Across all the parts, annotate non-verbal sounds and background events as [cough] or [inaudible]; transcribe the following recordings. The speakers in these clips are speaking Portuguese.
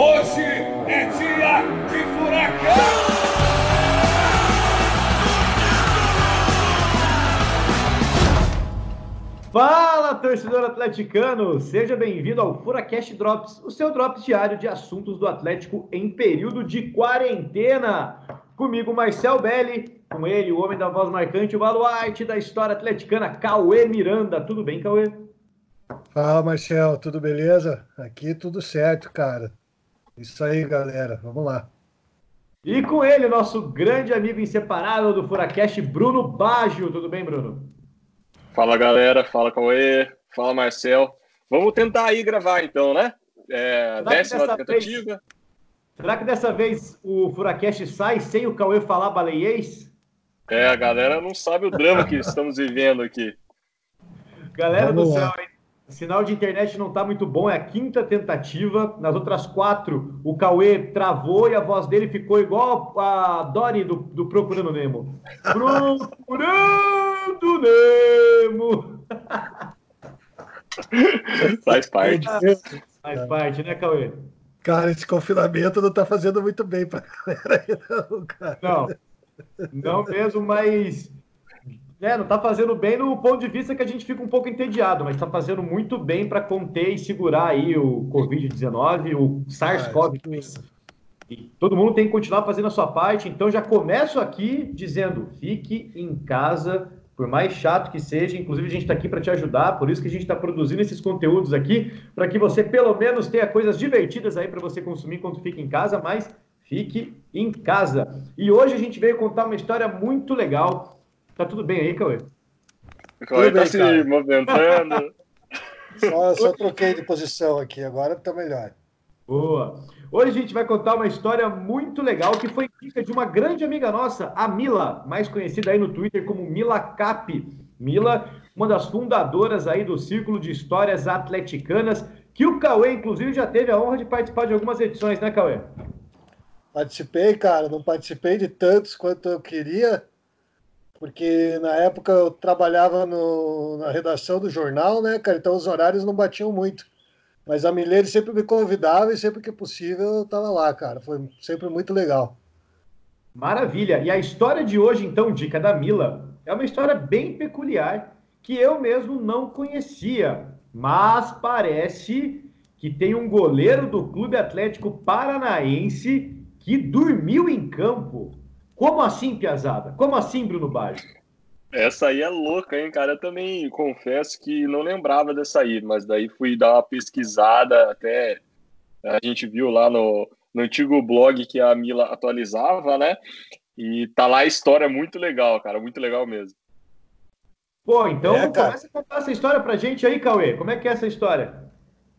Hoje é dia de furacão! Fala, torcedor atleticano! Seja bem-vindo ao Furacast Drops, o seu drops diário de assuntos do Atlético em período de quarentena. Comigo, Marcel Belli, com ele, o homem da voz marcante, o baluarte da história atleticana, Cauê Miranda. Tudo bem, Cauê? Fala, Marcel, tudo beleza? Aqui tudo certo, cara. Isso aí, galera. Vamos lá. E com ele, nosso grande amigo inseparável do Furacast, Bruno Baggio. Tudo bem, Bruno? Fala galera, fala Cauê, fala Marcel. Vamos tentar aí gravar então, né? É, décima tentativa. Vez, será que dessa vez o Furacast sai sem o Cauê falar baleiês? É, a galera não sabe o drama que estamos vivendo aqui. Galera Vamos do céu, hein? O sinal de internet não tá muito bom, é a quinta tentativa. Nas outras quatro, o Cauê travou e a voz dele ficou igual a Dory do, do Procurando Nemo. Procurando Nemo! [laughs] Faz parte. Faz parte, né, Cauê? Cara, esse confinamento não tá fazendo muito bem pra galera aí, não, cara. Não, não mesmo, mas é, não está fazendo bem no ponto de vista que a gente fica um pouco entediado, mas está fazendo muito bem para conter e segurar aí o Covid-19, o SARS-CoV-2. E todo mundo tem que continuar fazendo a sua parte, então já começo aqui dizendo: fique em casa, por mais chato que seja. Inclusive, a gente está aqui para te ajudar, por isso que a gente está produzindo esses conteúdos aqui, para que você pelo menos tenha coisas divertidas aí para você consumir enquanto fica em casa, mas fique em casa. E hoje a gente veio contar uma história muito legal Tá tudo bem aí, Cauê? O Cauê tá se cara. movimentando. [laughs] Só, só troquei de posição aqui, agora tá melhor. Boa. Hoje a gente vai contar uma história muito legal que foi dica de uma grande amiga nossa, a Mila, mais conhecida aí no Twitter como Mila Cap. Mila, uma das fundadoras aí do Círculo de Histórias Atleticanas, que o Cauê, inclusive, já teve a honra de participar de algumas edições, né, Cauê? Participei, cara, não participei de tantos quanto eu queria, porque na época eu trabalhava no, na redação do jornal, né, cara? Então os horários não batiam muito. Mas a Milene sempre me convidava e sempre que possível eu estava lá, cara. Foi sempre muito legal. Maravilha! E a história de hoje, então, dica da Mila, é uma história bem peculiar que eu mesmo não conhecia, mas parece que tem um goleiro do Clube Atlético Paranaense que dormiu em campo. Como assim, Piazada? Como assim, Bruno Baggio? Essa aí é louca, hein, cara? Eu também confesso que não lembrava dessa aí, mas daí fui dar uma pesquisada, até a gente viu lá no, no antigo blog que a Mila atualizava, né? E tá lá a história muito legal, cara, muito legal mesmo. Pô, então é, começa a contar essa história pra gente aí, Cauê. Como é que é essa história?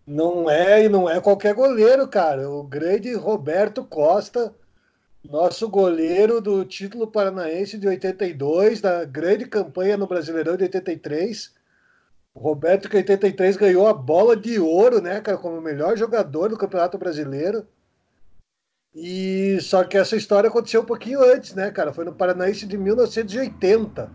Não é, e não é qualquer goleiro, cara. O grande Roberto Costa nosso goleiro do título paranaense de 82, da grande campanha no Brasileirão de 83. O Roberto, que em 83 ganhou a bola de ouro, né, cara, como o melhor jogador do Campeonato Brasileiro. E só que essa história aconteceu um pouquinho antes, né, cara? Foi no Paranaense de 1980,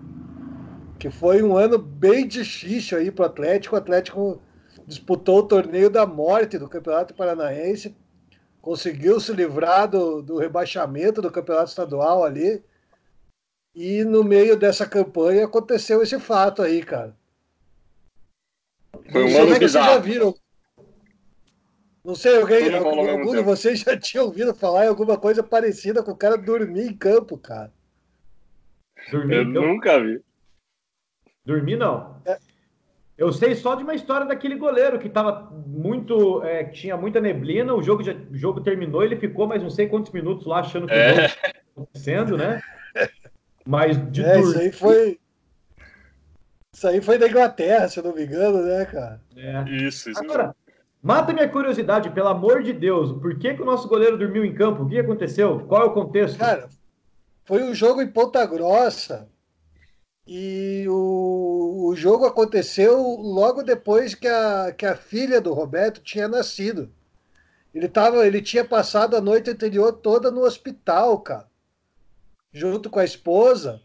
que foi um ano bem difícil aí para o Atlético. O Atlético disputou o torneio da morte do Campeonato Paranaense, conseguiu se livrar do, do rebaixamento do campeonato estadual ali. E no meio dessa campanha aconteceu esse fato aí, cara. Foi um ano bizarro. Já viram. Não sei, alguém, algum, algum de vocês já tinha ouvido falar em alguma coisa parecida com o cara dormir em campo, cara. Dormir, Eu nunca vi. Dormir não. É, eu sei só de uma história daquele goleiro que estava muito. É, tinha muita neblina, o jogo, já, o jogo terminou, ele ficou mais não sei quantos minutos lá achando que é. estava acontecendo, né? Mas de é, Isso aí foi. Isso aí foi da Inglaterra, se eu não me engano, né, cara? É. Isso, isso. Agora, mata minha curiosidade, pelo amor de Deus. Por que, que o nosso goleiro dormiu em campo? O que aconteceu? Qual é o contexto? Cara, foi um jogo em Ponta Grossa e o, o jogo aconteceu logo depois que a, que a filha do Roberto tinha nascido. Ele, tava, ele tinha passado a noite anterior toda no hospital, cara, junto com a esposa.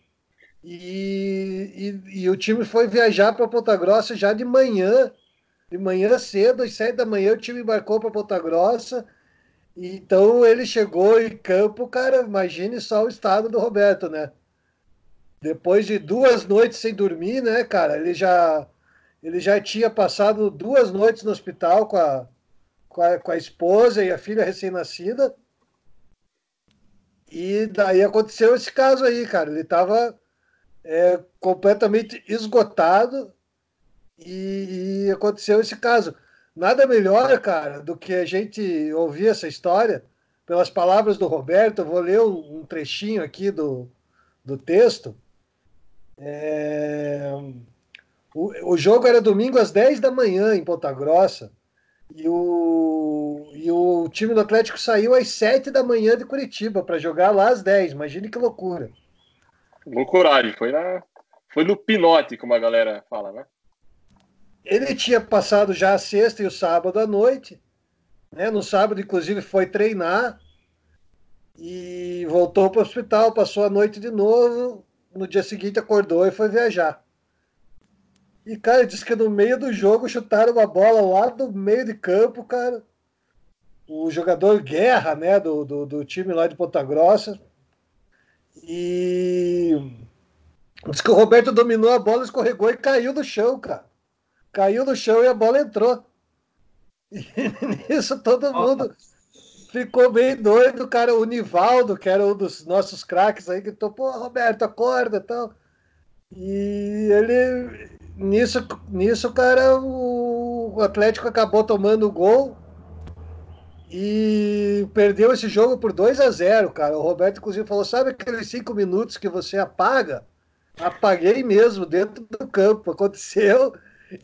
E, e, e o time foi viajar para Ponta Grossa já de manhã, de manhã cedo, às sete da manhã, o time embarcou para Ponta Grossa. Então ele chegou em campo, cara, imagine só o estado do Roberto, né? Depois de duas noites sem dormir, né, cara? Ele já, ele já tinha passado duas noites no hospital com a, com a, com a esposa e a filha recém-nascida. E daí aconteceu esse caso aí, cara. Ele estava é, completamente esgotado e, e, aconteceu esse caso. Nada melhor, cara, do que a gente ouvir essa história pelas palavras do Roberto. Eu vou ler um, um trechinho aqui do, do texto. É... O, o jogo era domingo às 10 da manhã em Ponta Grossa. E o, e o time do Atlético saiu às 7 da manhã de Curitiba para jogar lá às 10. Imagine que loucura. Loucuragem, foi, na, foi no pinote, como a galera fala, né? Ele tinha passado já a sexta e o sábado à noite. Né? No sábado, inclusive, foi treinar e voltou para o hospital, passou a noite de novo. No dia seguinte acordou e foi viajar. E, cara, disse que no meio do jogo chutaram uma bola lá do meio de campo, cara. O jogador Guerra, né, do, do, do time lá de Ponta Grossa. E diz que o Roberto dominou a bola, escorregou e caiu no chão, cara. Caiu no chão e a bola entrou. [laughs] E nisso todo mundo ficou bem doido, cara. O Nivaldo, que era um dos nossos craques aí, que pô, Roberto, acorda e tal. E ele nisso, nisso, cara, o, Atlético acabou tomando o gol e perdeu esse jogo por 2 a 0 cara. O Roberto, inclusive, falou: sabe aqueles cinco minutos que você apaga? Apaguei mesmo dentro do campo. Aconteceu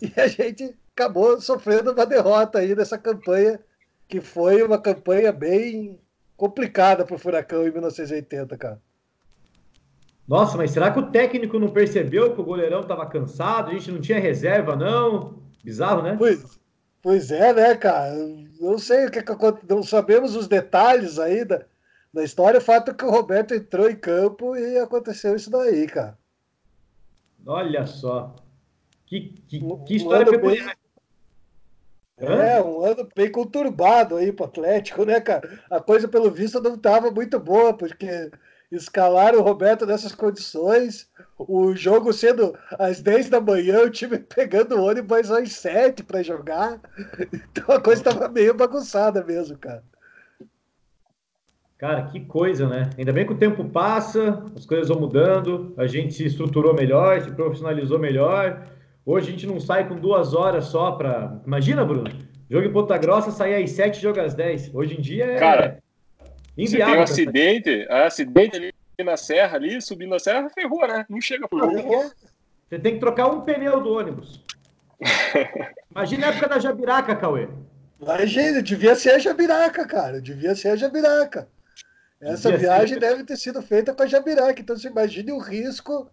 e a gente acabou sofrendo uma derrota aí nessa campanha, que foi uma campanha bem complicada para o Furacão em 1980, cara. Nossa, mas será que o técnico não percebeu que o goleirão estava cansado? A gente não tinha reserva, não? Bizarro, né? Pois, pois é, né, cara? Não sei o que, aconteceu, não sabemos os detalhes aí da, história. O fato é que o Roberto entrou em campo e aconteceu isso daí, cara. Olha só. Que, que, que história um bem... É, um ano bem conturbado aí pro Atlético, né, cara? A coisa, pelo visto, não estava muito boa, porque escalaram o Roberto nessas condições, o jogo sendo às 10 da manhã, o time pegando o ônibus às 7 para jogar. Então a coisa estava meio bagunçada mesmo, cara. Cara, que coisa, né? Ainda bem que o tempo passa, as coisas vão mudando, a gente se estruturou melhor, se profissionalizou melhor. Hoje a gente não sai com duas horas só para. Imagina, Bruno? Jogo em Ponta Grossa sair às 7 e joga às 10. Hoje em dia é. Cara, Inviável. Se tem um acidente, é, acidente ali na serra, ali, subindo a serra, ferrou, né? Não chega pro jogo. Você tem que trocar um pneu do ônibus. [laughs] Imagina a época da Jabiraca, Cauê. Imagina, devia ser a Jabiraca, cara. Devia ser a Jabiraca. Essa devia viagem ser... deve ter sido feita com a Jabiraca. Então você imagine o risco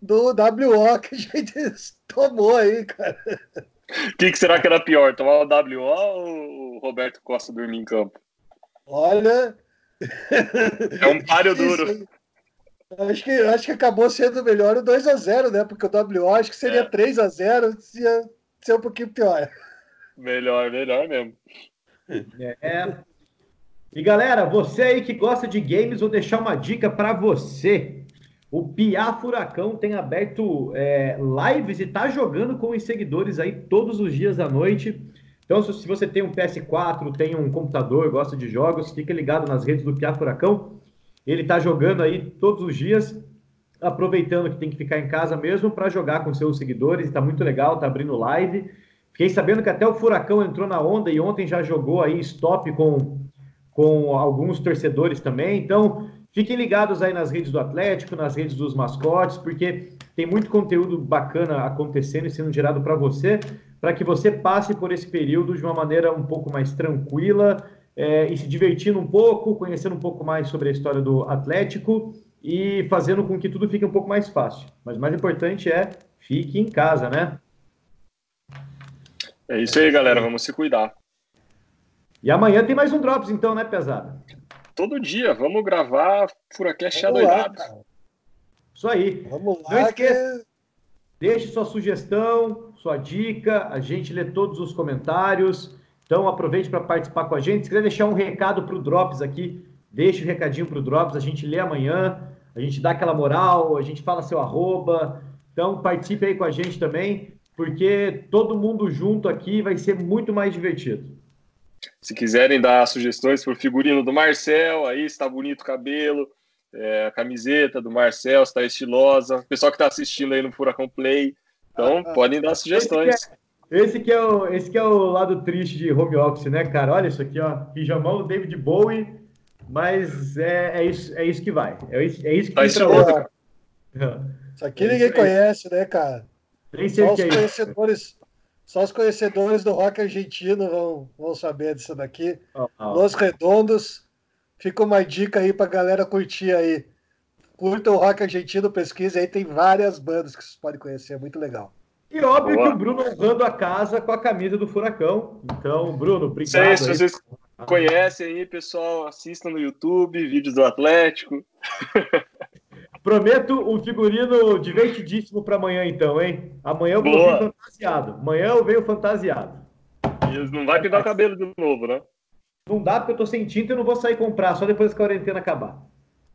do WO que a gente [laughs] tomou aí, cara. O que, que, será que era pior? Tomar o WO ou o Roberto Costa dormir em campo? Olha, [laughs] é um páreo duro. Acho que, acho que acabou sendo melhor o 2x0, né? Porque o WO acho que seria é. 3x0, ia ser um pouquinho pior. Melhor, melhor mesmo. É. E galera, você aí que gosta de games, vou deixar uma dica para você. O Pia Furacão tem aberto é, lives e tá jogando com os seguidores aí todos os dias à noite. Então, se você tem um PS4, tem um computador, gosta de jogos, fica ligado nas redes do Piá Furacão. Ele está jogando aí todos os dias, aproveitando que tem que ficar em casa mesmo para jogar com seus seguidores. Está muito legal, está abrindo live. Fiquei sabendo que até o Furacão entrou na onda e ontem já jogou aí stop com, com alguns torcedores também. Então, fiquem ligados aí nas redes do Atlético, nas redes dos mascotes, porque tem muito conteúdo bacana acontecendo e sendo gerado para você para que você passe por esse período de uma maneira um pouco mais tranquila é, e se divertindo um pouco, conhecendo um pouco mais sobre a história do Atlético e fazendo com que tudo fique um pouco mais fácil. Mas o mais importante é fique em casa, né? É isso aí, galera. Vamos se cuidar. E amanhã tem mais um Drops, então, né, pesada? Todo dia. Vamos gravar Furacast adoidado. Isso aí. Vamos lá. Não esqueça. Que... Deixe sua sugestão, sua dica, a gente lê todos os comentários Então aproveite para participar com a gente. Se quiser deixar um recado para o Drops aqui, deixe o um recadinho para o Drops, a gente lê amanhã, a gente dá aquela moral, a gente fala seu arroba. Então participe aí com a gente também, porque todo mundo junto aqui vai ser muito mais divertido. Se quiserem dar sugestões para o figurino do Marcel, aí está bonito o cabelo, é, a camiseta do Marcel está estilosa. O pessoal que está assistindo aí no Furacão Play, então ah, podem dar sugestões. Esse que, é, esse, que é o, esse que é o lado triste de home office, né, cara? Olha isso aqui, ó. Pijamão David Bowie, mas é, é, isso, é isso que vai. É isso, é isso que tá estiloso, [laughs] Isso aqui é ninguém conhece, né, cara? Só os, é conhecedores, só os conhecedores do rock argentino vão, vão saber disso daqui. Oh, oh. Los Redondos. Fica uma dica aí pra galera curtir aí. Curta o rock argentino, pesquisa aí, tem várias bandas que vocês podem conhecer, é muito legal. E óbvio Boa. que o Bruno honrando a casa com a camisa do Furacão. Então, Bruno, obrigado. Se vocês conhecem aí, pessoal, assistam no YouTube, vídeos do Atlético. [laughs] Prometo um figurino divertidíssimo para amanhã, então, hein? Amanhã eu vou vir fantasiado. Amanhã eu venho fantasiado. E não vai pintar o cabelo de novo, né? Não dá porque eu tô sem tinta e não vou sair comprar, só depois que a quarentena acabar.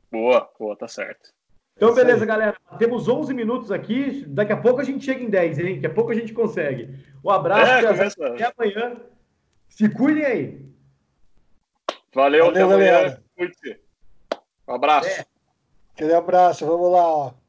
Boa, boa, tá certo. Então, beleza, galera. Temos 11 minutos aqui. Daqui a pouco a gente chega em 10, hein? Daqui a pouco a gente consegue. Um abraço. É, começa... Até amanhã. Se cuidem aí. Valeu, Valeu até amanhã. Um abraço. É. Aquele abraço. Vamos lá, ó.